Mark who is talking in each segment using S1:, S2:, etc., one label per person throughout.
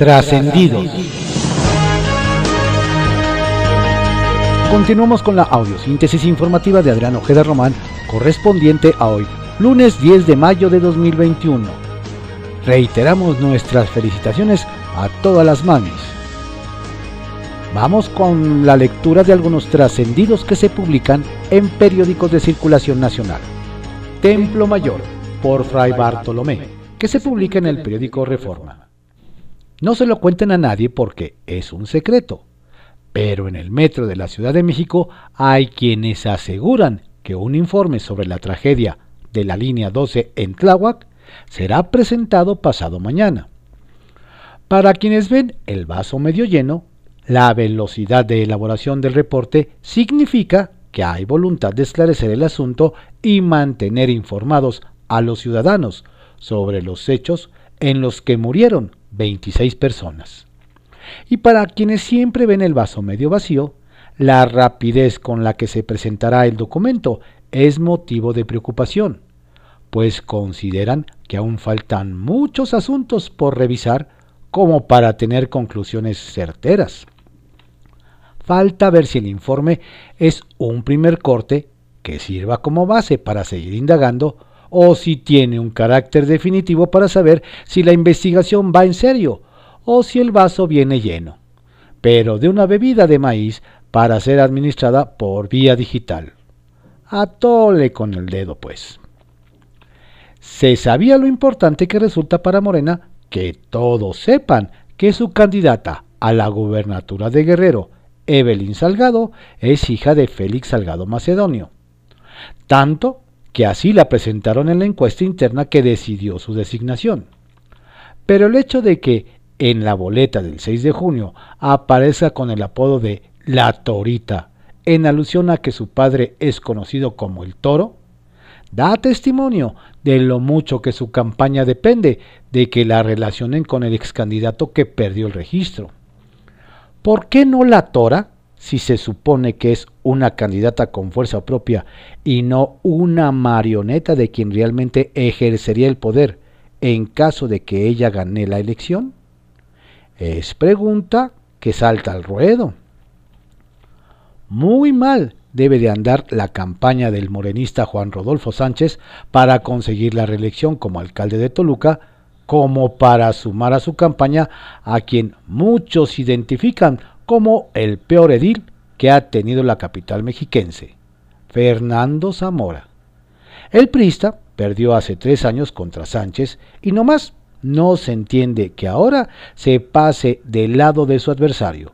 S1: Trascendidos. Continuamos con la audiosíntesis informativa de Adrián Ojeda Román, correspondiente a hoy, lunes 10 de mayo de 2021. Reiteramos nuestras felicitaciones a todas las mamis. Vamos con la lectura de algunos trascendidos que se publican en periódicos de circulación nacional. Templo Mayor, por Fray Bartolomé, que se publica en el periódico Reforma. No se lo cuenten a nadie porque es un secreto. Pero en el metro de la Ciudad de México hay quienes aseguran que un informe sobre la tragedia de la línea 12 en Tláhuac será presentado pasado mañana. Para quienes ven el vaso medio lleno, la velocidad de elaboración del reporte significa que hay voluntad de esclarecer el asunto y mantener informados a los ciudadanos sobre los hechos en los que murieron 26 personas. Y para quienes siempre ven el vaso medio vacío, la rapidez con la que se presentará el documento es motivo de preocupación, pues consideran que aún faltan muchos asuntos por revisar como para tener conclusiones certeras. Falta ver si el informe es un primer corte que sirva como base para seguir indagando o si tiene un carácter definitivo para saber si la investigación va en serio o si el vaso viene lleno, pero de una bebida de maíz para ser administrada por vía digital. Atole con el dedo, pues. Se sabía lo importante que resulta para Morena que todos sepan que su candidata a la gubernatura de Guerrero, Evelyn Salgado, es hija de Félix Salgado Macedonio. Tanto que así la presentaron en la encuesta interna que decidió su designación. Pero el hecho de que en la boleta del 6 de junio aparezca con el apodo de La Torita, en alusión a que su padre es conocido como el Toro, da testimonio de lo mucho que su campaña depende de que la relacionen con el ex candidato que perdió el registro. ¿Por qué no la Tora? Si se supone que es una candidata con fuerza propia y no una marioneta de quien realmente ejercería el poder en caso de que ella gane la elección? Es pregunta que salta al ruedo. Muy mal debe de andar la campaña del morenista Juan Rodolfo Sánchez para conseguir la reelección como alcalde de Toluca, como para sumar a su campaña a quien muchos identifican como el peor edil que ha tenido la capital mexiquense, Fernando Zamora. El prista perdió hace tres años contra Sánchez y no más no se entiende que ahora se pase del lado de su adversario,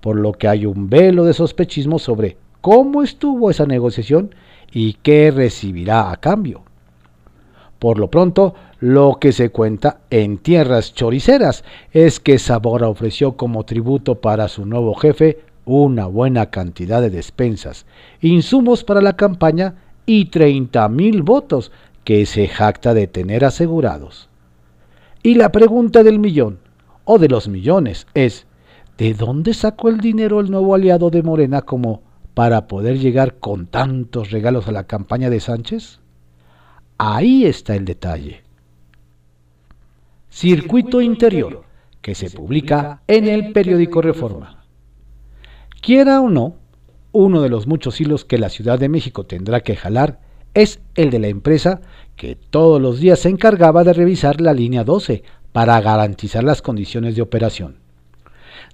S1: por lo que hay un velo de sospechismo sobre cómo estuvo esa negociación y qué recibirá a cambio. Por lo pronto, lo que se cuenta en tierras choriceras es que Zamora ofreció como tributo para su nuevo jefe una buena cantidad de despensas, insumos para la campaña y 30 mil votos que se jacta de tener asegurados. Y la pregunta del millón, o de los millones, es, ¿de dónde sacó el dinero el nuevo aliado de Morena como para poder llegar con tantos regalos a la campaña de Sánchez? Ahí está el detalle. Circuito Interior, que se publica en el periódico Reforma. Quiera o no, uno de los muchos hilos que la Ciudad de México tendrá que jalar es el de la empresa que todos los días se encargaba de revisar la línea 12 para garantizar las condiciones de operación.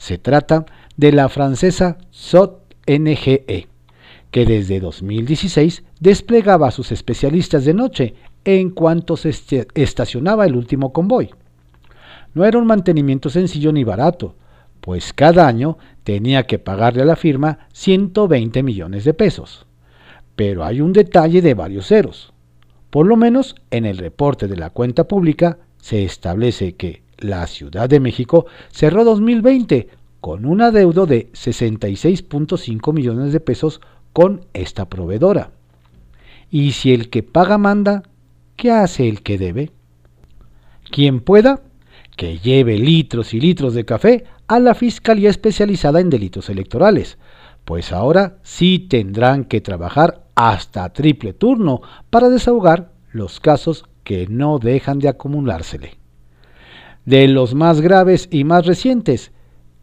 S1: Se trata de la francesa SOT NGE, que desde 2016 desplegaba a sus especialistas de noche en cuanto se estacionaba el último convoy. No era un mantenimiento sencillo ni barato, pues cada año tenía que pagarle a la firma 120 millones de pesos. Pero hay un detalle de varios ceros. Por lo menos en el reporte de la cuenta pública se establece que la Ciudad de México cerró 2020 con un adeudo de 66.5 millones de pesos con esta proveedora. Y si el que paga manda, ¿qué hace el que debe? Quien pueda, que lleve litros y litros de café a la Fiscalía Especializada en Delitos Electorales, pues ahora sí tendrán que trabajar hasta triple turno para desahogar los casos que no dejan de acumulársele. de los más graves y más recientes,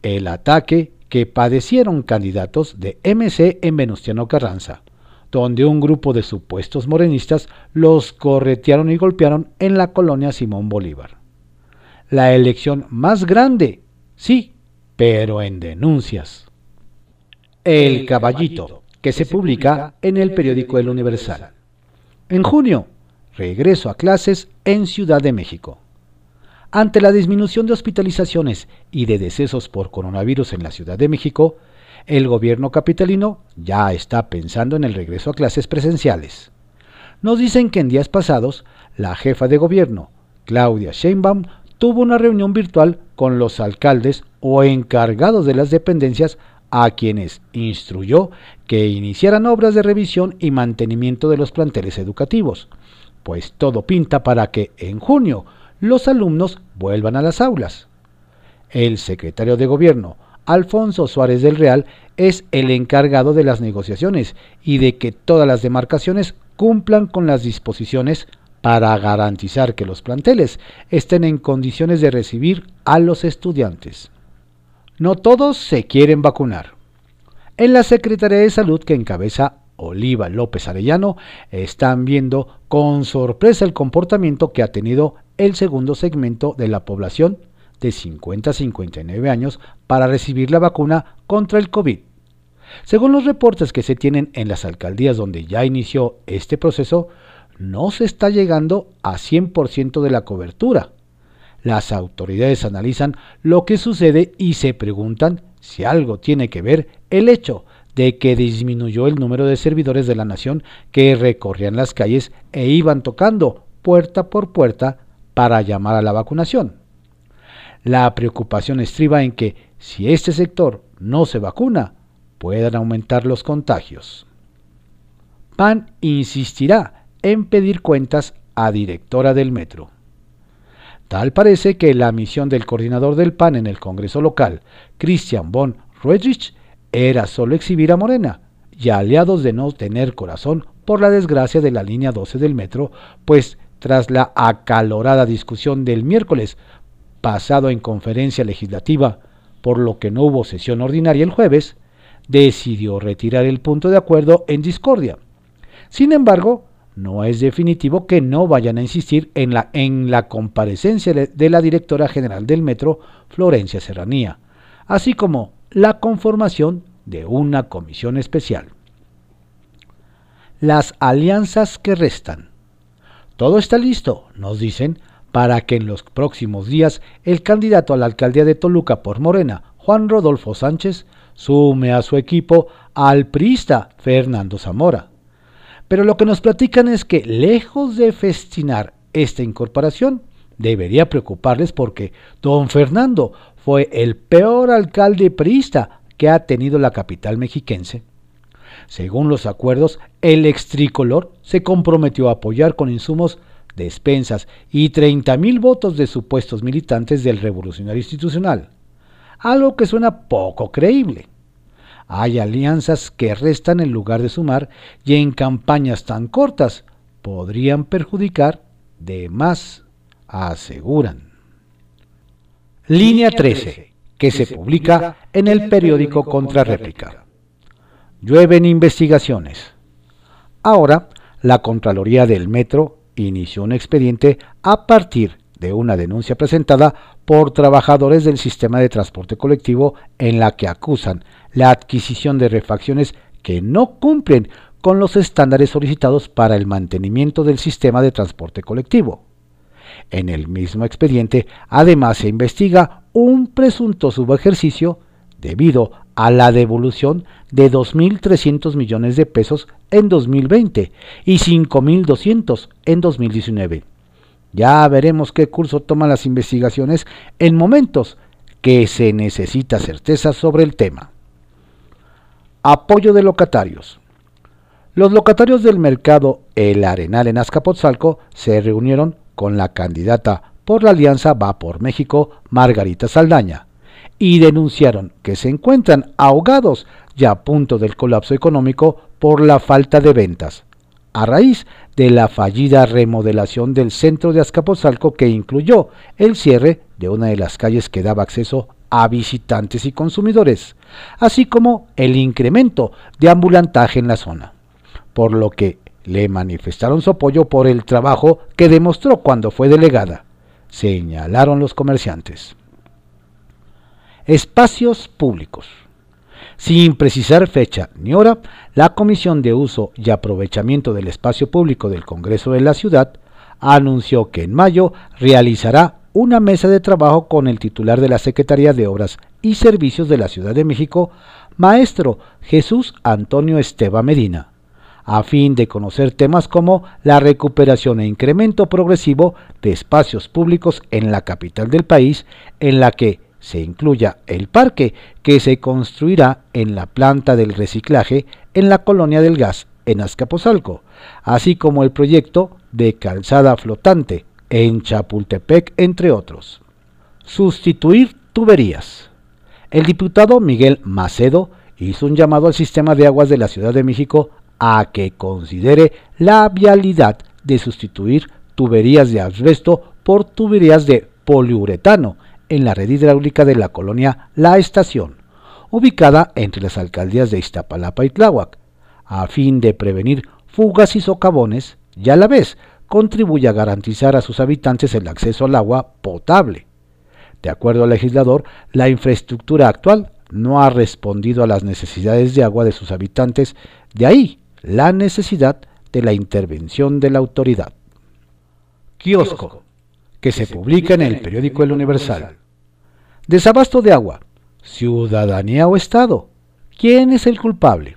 S1: el ataque que padecieron candidatos de MC en Venustiano Carranza, donde un grupo de supuestos morenistas los corretearon y golpearon en la colonia Simón Bolívar. La elección más grande, sí, pero en denuncias. El Caballito, que se publica en el periódico El Universal. En junio, regreso a clases en Ciudad de México. Ante la disminución de hospitalizaciones y de decesos por coronavirus en la Ciudad de México, el gobierno capitalino ya está pensando en el regreso a clases presenciales. Nos dicen que en días pasados, la jefa de gobierno, Claudia Sheinbaum, tuvo una reunión virtual con los alcaldes o encargados de las dependencias a quienes instruyó que iniciaran obras de revisión y mantenimiento de los planteles educativos, pues todo pinta para que en junio los alumnos vuelvan a las aulas. El secretario de Gobierno, Alfonso Suárez del Real, es el encargado de las negociaciones y de que todas las demarcaciones cumplan con las disposiciones para garantizar que los planteles estén en condiciones de recibir a los estudiantes. No todos se quieren vacunar. En la Secretaría de Salud que encabeza Oliva López Arellano están viendo con sorpresa el comportamiento que ha tenido el segundo segmento de la población de 50 a 59 años para recibir la vacuna contra el COVID. Según los reportes que se tienen en las alcaldías donde ya inició este proceso, no se está llegando a 100% de la cobertura. Las autoridades analizan lo que sucede y se preguntan si algo tiene que ver el hecho de que disminuyó el número de servidores de la nación que recorrían las calles e iban tocando puerta por puerta para llamar a la vacunación. La preocupación estriba en que si este sector no se vacuna, puedan aumentar los contagios. PAN insistirá en pedir cuentas a directora del metro. Tal parece que la misión del coordinador del PAN en el Congreso local, Christian von Roedrich, era solo exhibir a Morena y aliados de no tener corazón por la desgracia de la línea 12 del metro, pues tras la acalorada discusión del miércoles pasado en conferencia legislativa, por lo que no hubo sesión ordinaria el jueves, decidió retirar el punto de acuerdo en discordia. Sin embargo, no es definitivo que no vayan a insistir en la, en la comparecencia de la directora general del metro, Florencia Serranía, así como la conformación de una comisión especial. Las alianzas que restan. Todo está listo, nos dicen, para que en los próximos días el candidato a la alcaldía de Toluca por Morena, Juan Rodolfo Sánchez, sume a su equipo al priista Fernando Zamora. Pero lo que nos platican es que lejos de festinar esta incorporación, debería preocuparles porque don Fernando fue el peor alcalde priista que ha tenido la capital mexiquense. Según los acuerdos, el extricolor se comprometió a apoyar con insumos, despensas y 30.000 votos de supuestos militantes del revolucionario institucional, algo que suena poco creíble. Hay alianzas que restan en lugar de sumar y en campañas tan cortas podrían perjudicar de más, aseguran. Línea 13, que se publica en el periódico Contrarréplica. Llueven investigaciones. Ahora, la Contraloría del Metro inició un expediente a partir de una denuncia presentada por trabajadores del sistema de transporte colectivo en la que acusan la adquisición de refacciones que no cumplen con los estándares solicitados para el mantenimiento del sistema de transporte colectivo. En el mismo expediente, además, se investiga un presunto subejercicio debido a la devolución de 2.300 millones de pesos en 2020 y 5.200 en 2019. Ya veremos qué curso toman las investigaciones en momentos que se necesita certeza sobre el tema. Apoyo de locatarios. Los locatarios del mercado El Arenal en Azcapotzalco se reunieron con la candidata por la alianza Va por México, Margarita Saldaña, y denunciaron que se encuentran ahogados ya a punto del colapso económico por la falta de ventas, a raíz de la fallida remodelación del centro de Azcapotzalco que incluyó el cierre de una de las calles que daba acceso a visitantes y consumidores, así como el incremento de ambulantaje en la zona, por lo que le manifestaron su apoyo por el trabajo que demostró cuando fue delegada, señalaron los comerciantes. Espacios públicos. Sin precisar fecha ni hora, la Comisión de Uso y Aprovechamiento del Espacio Público del Congreso de la Ciudad anunció que en mayo realizará una mesa de trabajo con el titular de la Secretaría de Obras y Servicios de la Ciudad de México, maestro Jesús Antonio Esteba Medina, a fin de conocer temas como la recuperación e incremento progresivo de espacios públicos en la capital del país, en la que se incluya el parque que se construirá en la planta del reciclaje en la colonia del gas en Azcapotzalco, así como el proyecto de calzada flotante en Chapultepec, entre otros. Sustituir tuberías. El diputado Miguel Macedo hizo un llamado al sistema de aguas de la Ciudad de México a que considere la vialidad de sustituir tuberías de asbesto por tuberías de poliuretano en la red hidráulica de la colonia La Estación, ubicada entre las alcaldías de Iztapalapa y Tláhuac, a fin de prevenir fugas y socavones y a la vez contribuye a garantizar a sus habitantes el acceso al agua potable. De acuerdo al legislador, la infraestructura actual no ha respondido a las necesidades de agua de sus habitantes, de ahí la necesidad de la intervención de la autoridad. Kiosco, que se publica en el periódico El Universal. Desabasto de agua, ciudadanía o Estado. ¿Quién es el culpable?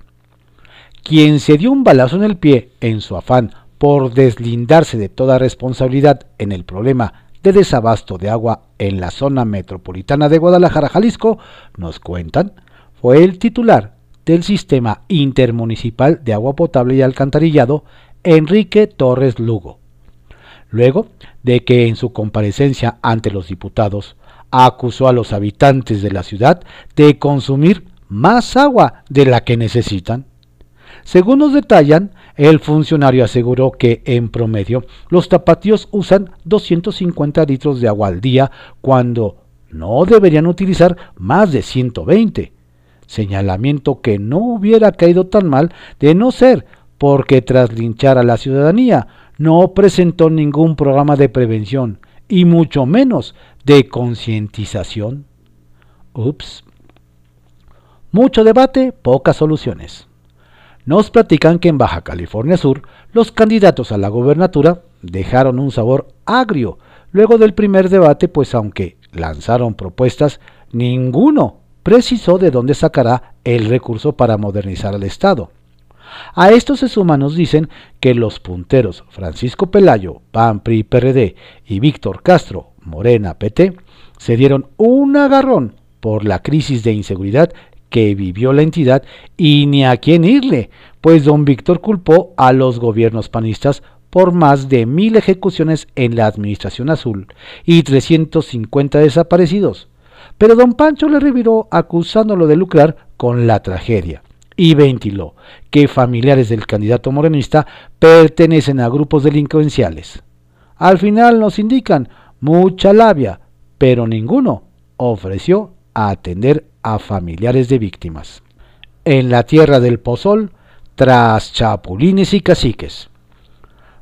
S1: Quien se dio un balazo en el pie en su afán por deslindarse de toda responsabilidad en el problema de desabasto de agua en la zona metropolitana de Guadalajara, Jalisco, nos cuentan, fue el titular del Sistema Intermunicipal de Agua Potable y Alcantarillado, Enrique Torres Lugo. Luego de que en su comparecencia ante los diputados acusó a los habitantes de la ciudad de consumir más agua de la que necesitan. Según nos detallan, el funcionario aseguró que, en promedio, los tapatíos usan 250 litros de agua al día cuando no deberían utilizar más de 120. Señalamiento que no hubiera caído tan mal de no ser porque tras linchar a la ciudadanía no presentó ningún programa de prevención y mucho menos de concientización. Ups. Mucho debate, pocas soluciones nos platican que en Baja California Sur los candidatos a la gobernatura dejaron un sabor agrio luego del primer debate, pues aunque lanzaron propuestas, ninguno precisó de dónde sacará el recurso para modernizar al Estado. A esto se suman, nos dicen, que los punteros Francisco Pelayo, PAN, PRI, PRD y Víctor Castro, Morena, PT, se dieron un agarrón por la crisis de inseguridad que vivió la entidad y ni a quién irle, pues don Víctor culpó a los gobiernos panistas por más de mil ejecuciones en la administración azul y 350 desaparecidos. Pero don Pancho le reviró acusándolo de lucrar con la tragedia y ventiló que familiares del candidato morenista pertenecen a grupos delincuenciales. Al final nos indican mucha labia, pero ninguno ofreció atender a familiares de víctimas. En la tierra del Pozol, tras chapulines y caciques.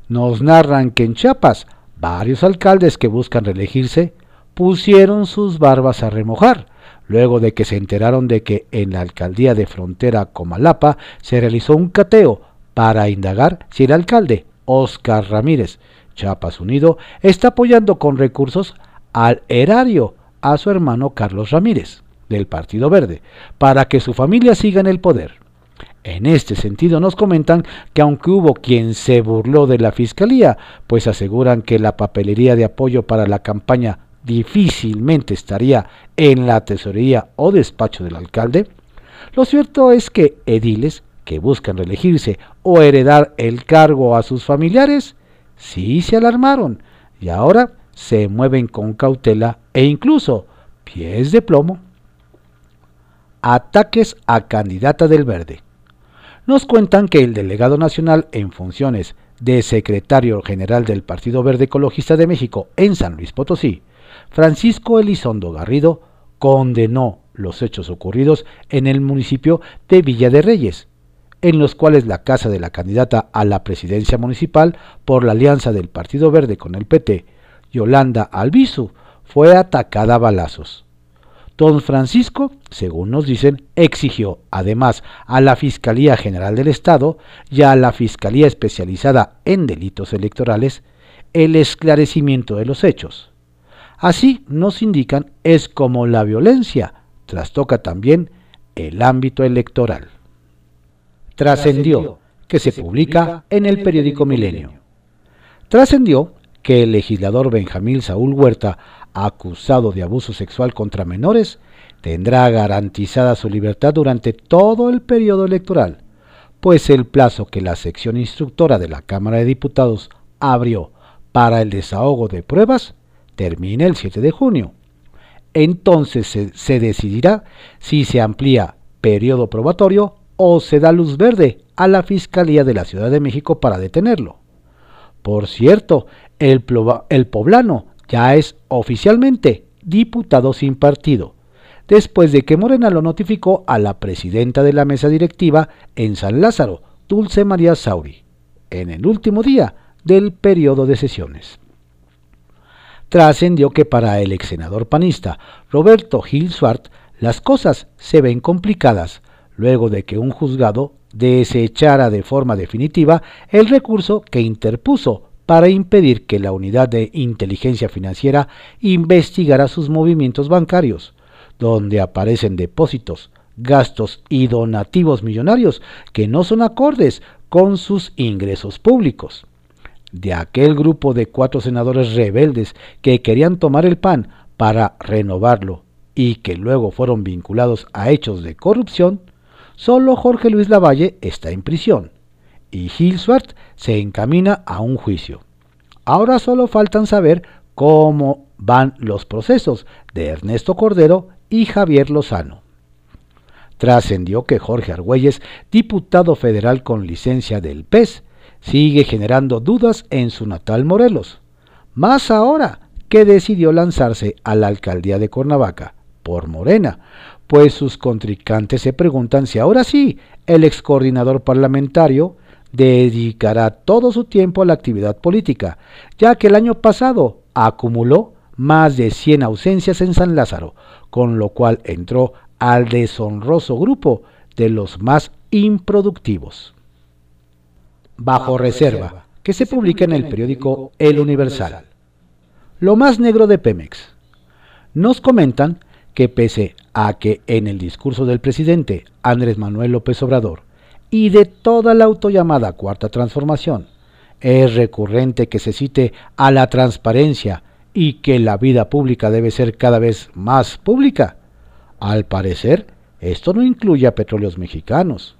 S1: Nos narran que en Chiapas varios alcaldes que buscan reelegirse pusieron sus barbas a remojar, luego de que se enteraron de que en la alcaldía de frontera Comalapa se realizó un cateo para indagar si el alcalde Oscar Ramírez, Chiapas Unido, está apoyando con recursos al erario a su hermano Carlos Ramírez del Partido Verde, para que su familia siga en el poder. En este sentido nos comentan que aunque hubo quien se burló de la Fiscalía, pues aseguran que la papelería de apoyo para la campaña difícilmente estaría en la tesorería o despacho del alcalde, lo cierto es que ediles que buscan reelegirse o heredar el cargo a sus familiares, sí se alarmaron y ahora se mueven con cautela e incluso pies de plomo ataques a candidata del Verde. Nos cuentan que el delegado nacional en funciones de secretario general del Partido Verde Ecologista de México en San Luis Potosí, Francisco Elizondo Garrido condenó los hechos ocurridos en el municipio de Villa de Reyes, en los cuales la casa de la candidata a la presidencia municipal por la alianza del Partido Verde con el PT, Yolanda Albizu, fue atacada a balazos. Don Francisco, según nos dicen, exigió además a la Fiscalía General del Estado y a la Fiscalía Especializada en Delitos Electorales el esclarecimiento de los hechos. Así nos indican es como la violencia trastoca también el ámbito electoral. Trascendió que se publica en el periódico Milenio. Trascendió que el legislador Benjamín Saúl Huerta acusado de abuso sexual contra menores tendrá garantizada su libertad durante todo el periodo electoral, pues el plazo que la sección instructora de la Cámara de Diputados abrió para el desahogo de pruebas termina el 7 de junio. Entonces se, decidirá si se amplía periodo probatorio o se da luz verde a la Fiscalía de la Ciudad de México para detenerlo. Por cierto, el, poblano ya es oficialmente diputado sin partido, después de que Morena lo notificó a la presidenta de la mesa directiva en San Lázaro, Dulce María Sauri, en el último día del periodo de sesiones. Trascendió que para el ex senador panista Roberto Gil Swart las cosas se ven complicadas luego de que un juzgado desechara de forma definitiva el recurso que interpuso para impedir que la unidad de inteligencia financiera investigara sus movimientos bancarios, donde aparecen depósitos, gastos y donativos millonarios que no son acordes con sus ingresos públicos. De aquel grupo de cuatro senadores rebeldes que querían tomar el PAN para renovarlo y que luego fueron vinculados a hechos de corrupción, solo Jorge Luis Lavalle está en prisión y Gil Swart se encamina a un juicio. Ahora solo faltan saber cómo van los procesos de Ernesto Cordero y Javier Lozano. Trascendió que Jorge Argüelles, diputado federal con licencia del PES, sigue generando dudas en su natal Morelos, más ahora que decidió lanzarse a la alcaldía de Cuernavaca por Morena, pues sus contrincantes se preguntan si ahora sí el ex coordinador parlamentario dedicará todo su tiempo a la actividad política, ya que el año pasado acumuló más de 100 ausencias en San Lázaro, con lo cual entró al deshonroso grupo de los más improductivos. Bajo reserva, que se publica en el periódico El Universal. Lo más negro de Pemex. Nos comentan que pese a que en el discurso del presidente Andrés Manuel López Obrador y de toda la autollamada cuarta transformación. Es recurrente que se cite a la transparencia y que la vida pública debe ser cada vez más pública. Al parecer, esto no incluye a petróleos mexicanos.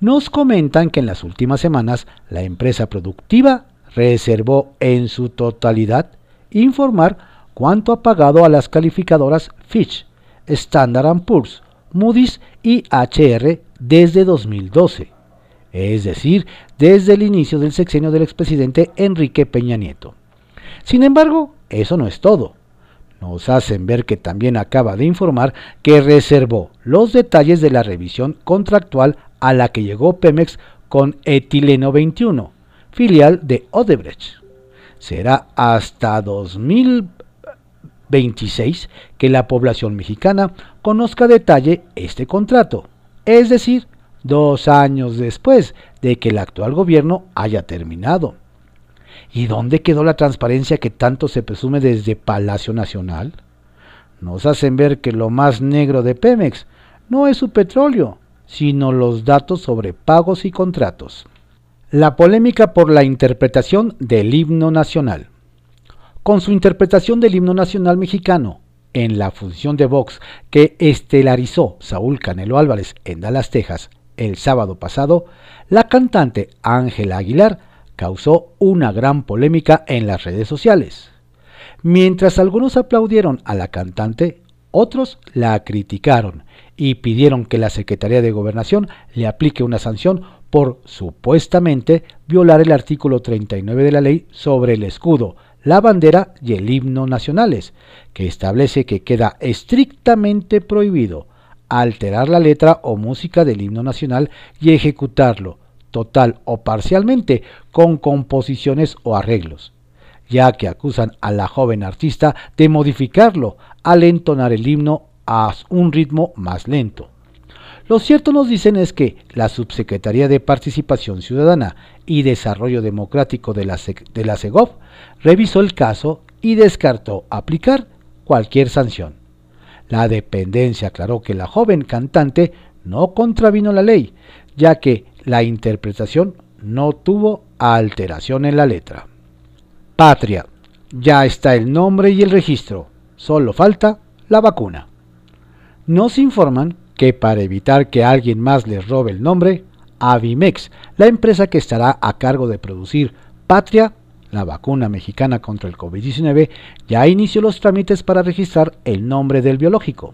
S1: Nos comentan que en las últimas semanas la empresa productiva reservó en su totalidad informar cuánto ha pagado a las calificadoras Fitch, Standard Poor's, Moody's y HR desde 2012, es decir, desde el inicio del sexenio del expresidente Enrique Peña Nieto. Sin embargo, eso no es todo. Nos hacen ver que también acaba de informar que reservó los detalles de la revisión contractual a la que llegó Pemex con Etileno 21, filial de Odebrecht. Será hasta 2026 que la población mexicana conozca detalle este contrato es decir, dos años después de que el actual gobierno haya terminado. ¿Y dónde quedó la transparencia que tanto se presume desde Palacio Nacional? Nos hacen ver que lo más negro de Pemex no es su petróleo, sino los datos sobre pagos y contratos. La polémica por la interpretación del himno nacional. Con su interpretación del himno nacional mexicano, en la función de Vox que estelarizó Saúl Canelo Álvarez en Dallas, Texas, el sábado pasado, la cantante Ángela Aguilar causó una gran polémica en las redes sociales. Mientras algunos aplaudieron a la cantante, otros la criticaron y pidieron que la Secretaría de Gobernación le aplique una sanción por supuestamente violar el artículo 39 de la ley sobre el escudo, la bandera y el himno nacionales, que establece que queda estrictamente prohibido alterar la letra o música del himno nacional y ejecutarlo, total o parcialmente, con composiciones o arreglos, ya que acusan a la joven artista de modificarlo al entonar el himno a un ritmo más lento. Lo cierto nos dicen es que la Subsecretaría de Participación Ciudadana y Desarrollo Democrático de la, de revisó el caso y descartó aplicar cualquier sanción. La dependencia aclaró que la joven cantante no contravino la ley, ya que la interpretación no tuvo alteración en la letra. Patria. Ya está el nombre y el registro. Solo falta la vacuna. Nos informan que para evitar que alguien más les robe el nombre, Avimex, la empresa que estará a cargo de producir Patria, la vacuna mexicana contra el COVID-19, ya inició los trámites para registrar el nombre del biológico.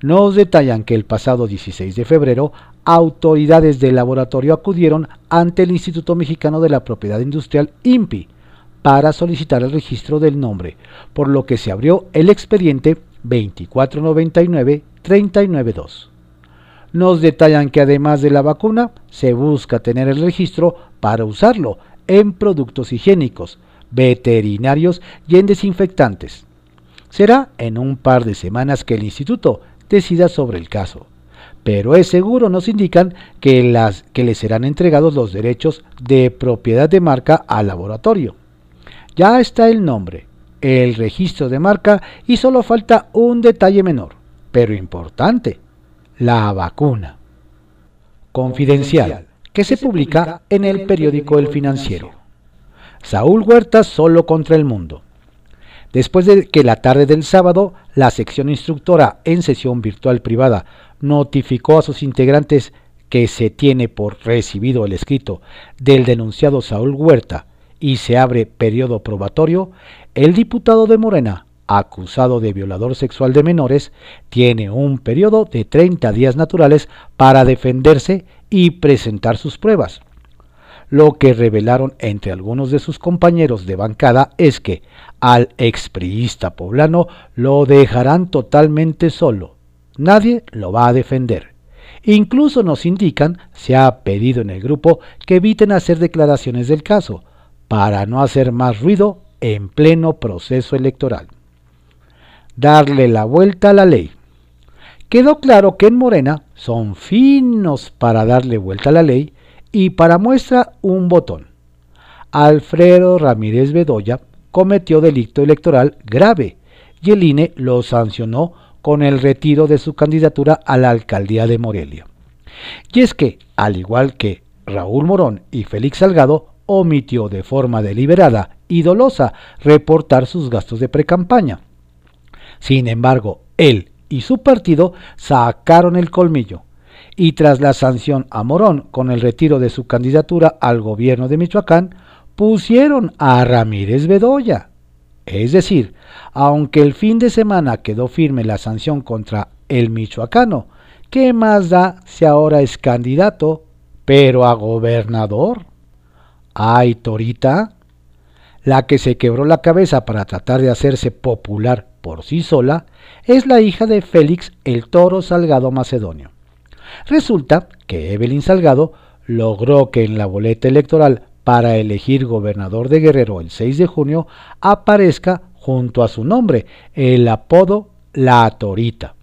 S1: Nos detallan que el pasado 16 de febrero, autoridades del laboratorio acudieron ante el Instituto Mexicano de la Propiedad Industrial INPI para solicitar el registro del nombre, por lo que se abrió el expediente 2499-392. Nos detallan que además de la vacuna, se busca tener el registro para usarlo en productos higiénicos, veterinarios y en desinfectantes. Será en un par de semanas que el instituto decida sobre el caso, pero es seguro, nos indican, que, las, que le serán entregados los derechos de propiedad de marca al laboratorio. Ya está el nombre, el registro de marca y solo falta un detalle menor, pero importante, la vacuna. Confidencial, que se publica en el periódico El Financiero. Saúl Huerta solo contra el mundo. Después de que la tarde del sábado, la sección instructora en sesión virtual privada notificó a sus integrantes que se tiene por recibido el escrito del denunciado Saúl Huerta y se abre periodo probatorio, el diputado de Morena, acusado de violador sexual de menores, tiene un periodo de 30 días naturales para defenderse y presentar sus pruebas. Lo que revelaron entre algunos de sus compañeros de bancada es que al expriista poblano lo dejarán totalmente solo. Nadie lo va a defender. Incluso nos indican, se ha pedido en el grupo que eviten hacer declaraciones del caso, para no hacer más ruido en pleno proceso electoral. Darle la vuelta a la ley. Quedó claro que en Morena son finos para darle vuelta a la ley y para muestra un botón. Alfredo Ramírez Bedoya cometió delito electoral grave y el INE lo sancionó con el retiro de su candidatura a la alcaldía de Morelia. Y es que, al igual que Raúl Morón y Félix Salgado, omitió de forma deliberada y dolosa reportar sus gastos de precampaña. Sin embargo, él y su partido sacaron el colmillo y tras la sanción a Morón con el retiro de su candidatura al gobierno de Michoacán, pusieron a Ramírez Bedoya. Es decir, aunque el fin de semana quedó firme la sanción contra el michoacano, ¿qué más da si ahora es candidato, pero a gobernador? Ay, Torita, la que se quebró la cabeza para tratar de hacerse popular por sí sola, es la hija de Félix el Toro Salgado Macedonio. Resulta que Evelyn Salgado logró que en la boleta electoral para elegir gobernador de Guerrero el 6 de junio aparezca junto a su nombre el apodo La Torita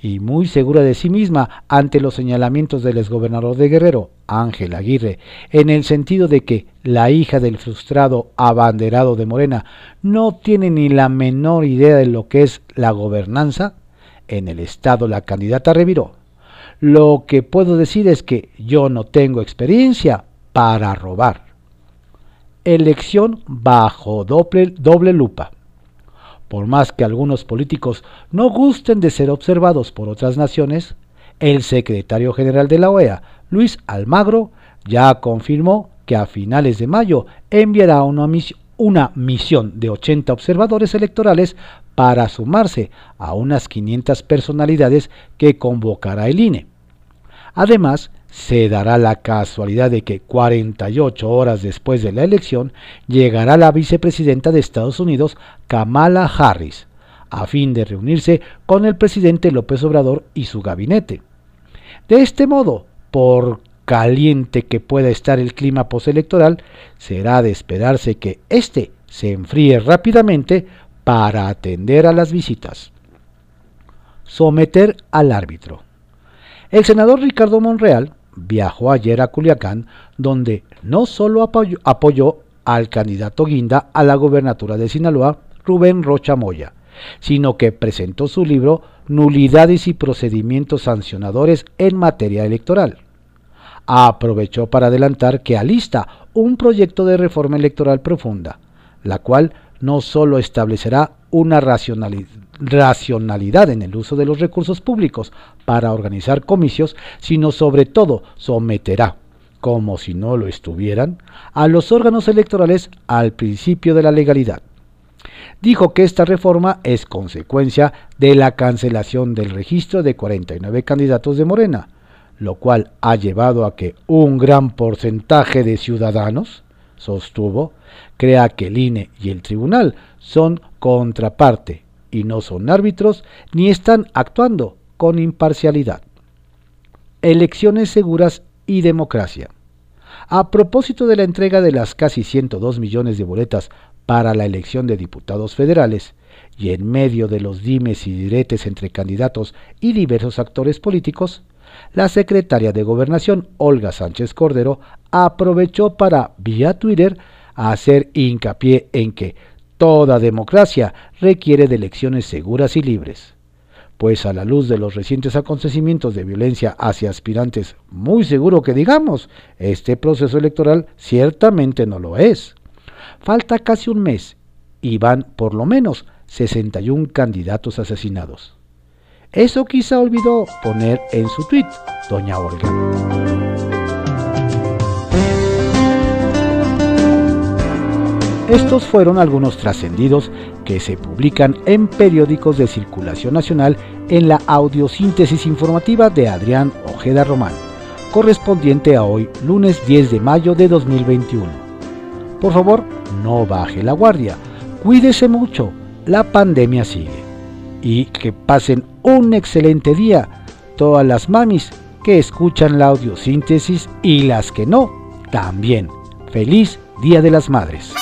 S1: y muy segura de sí misma ante los señalamientos del exgobernador de Guerrero, Ángel Aguirre, en el sentido de que la hija del frustrado abanderado de Morena no tiene ni la menor idea de lo que es la gobernanza, en el Estado la candidata reviró. Lo que puedo decir es que yo no tengo experiencia para robar. Elección bajo doble, doble lupa. Por más que algunos políticos no gusten de ser observados por otras naciones, el secretario general de la OEA, Luis Almagro, ya confirmó que a finales de mayo enviará una, misión de 80 observadores electorales para sumarse a unas 500 personalidades que convocará el INE. Además, se dará la casualidad de que 48 horas después de la elección llegará la vicepresidenta de Estados Unidos, Kamala Harris, a fin de reunirse con el presidente López Obrador y su gabinete. De este modo, por caliente que pueda estar el clima postelectoral, será de esperarse que éste se enfríe rápidamente para atender a las visitas. Someter al árbitro. El senador Ricardo Monreal viajó ayer a Culiacán, donde no solo apoyó, al candidato Guinda a la gobernatura de Sinaloa, Rubén Rocha Moya, sino que presentó su libro Nulidades y procedimientos sancionadores en materia electoral. Aprovechó para adelantar que alista un proyecto de reforma electoral profunda, la cual no solo establecerá una racionalidad en el uso de los recursos públicos para organizar comicios, sino sobre todo someterá, como si no lo estuvieran, a los órganos electorales al principio de la legalidad. Dijo que esta reforma es consecuencia de la cancelación del registro de 49 candidatos de Morena, lo cual ha llevado a que un gran porcentaje de ciudadanos, sostuvo, crea que el INE y el tribunal son contraparte y no son árbitros ni están actuando con imparcialidad. Elecciones seguras y democracia. A propósito de la entrega de las casi 102 millones de boletas para la elección de diputados federales, y en medio de los dimes y diretes entre candidatos y diversos actores políticos, la secretaria de Gobernación, Olga Sánchez Cordero, aprovechó para, vía Twitter, hacer hincapié en que toda democracia requiere de elecciones seguras y libres. Pues a la luz de los recientes acontecimientos de violencia hacia aspirantes, muy seguro que digamos, este proceso electoral ciertamente no lo es. Falta casi un mes y van por lo menos 61 candidatos asesinados. Eso quizá olvidó poner en su tweet doña Olga. Estos fueron algunos trascendidos que se publican en periódicos de circulación nacional en la audiosíntesis informativa de Adrián Ojeda Román, correspondiente a hoy, lunes 10 de mayo de 2021. Por favor, no baje la guardia, cuídese mucho, la pandemia sigue. Y que pasen un excelente día todas las mamis que escuchan la audiosíntesis y las que no, también. Feliz Día de las Madres.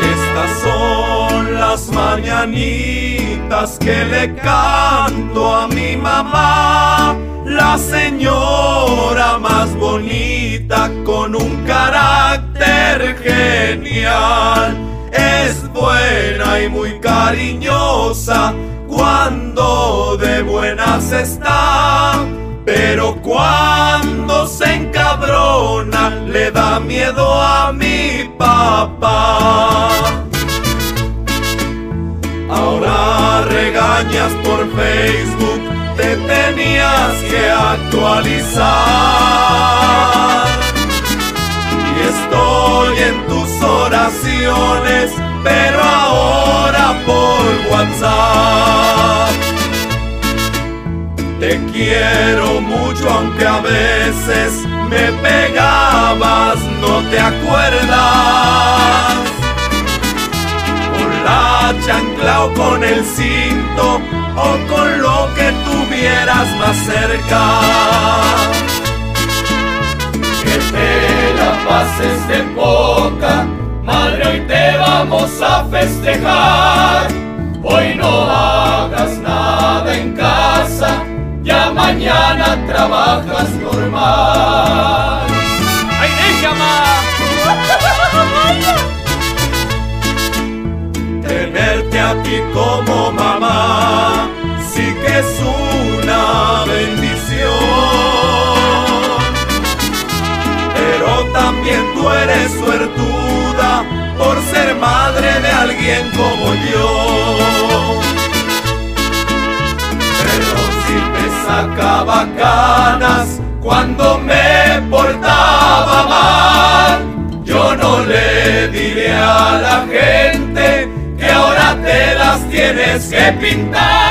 S2: Estas son las mañanitas que le canto a mi mamá, la señora más bonita con un carácter genial. Es buena y muy cariñosa cuando de buenas está. Pero cuando se encabrona le da miedo a mi papá. Por Facebook, te tenías que actualizar estoy en tus oraciones, pero ahora por WhatsApp. Te quiero mucho aunque a veces me pegabas, no te acuerdas. La chancla con el cinto o con lo que tuvieras más cerca te la pases de poca, madre, hoy te vamos a festejar. Hoy no hagas nada en casa, ya mañana trabajas normal. Ti como mamá, sí que es una bendición también tú eres suertuda por ser madre de alguien como yo. Pero si te sacaba canas cuando me portaba mal, yo no le diré a la gente ahora te las tienes que pintar.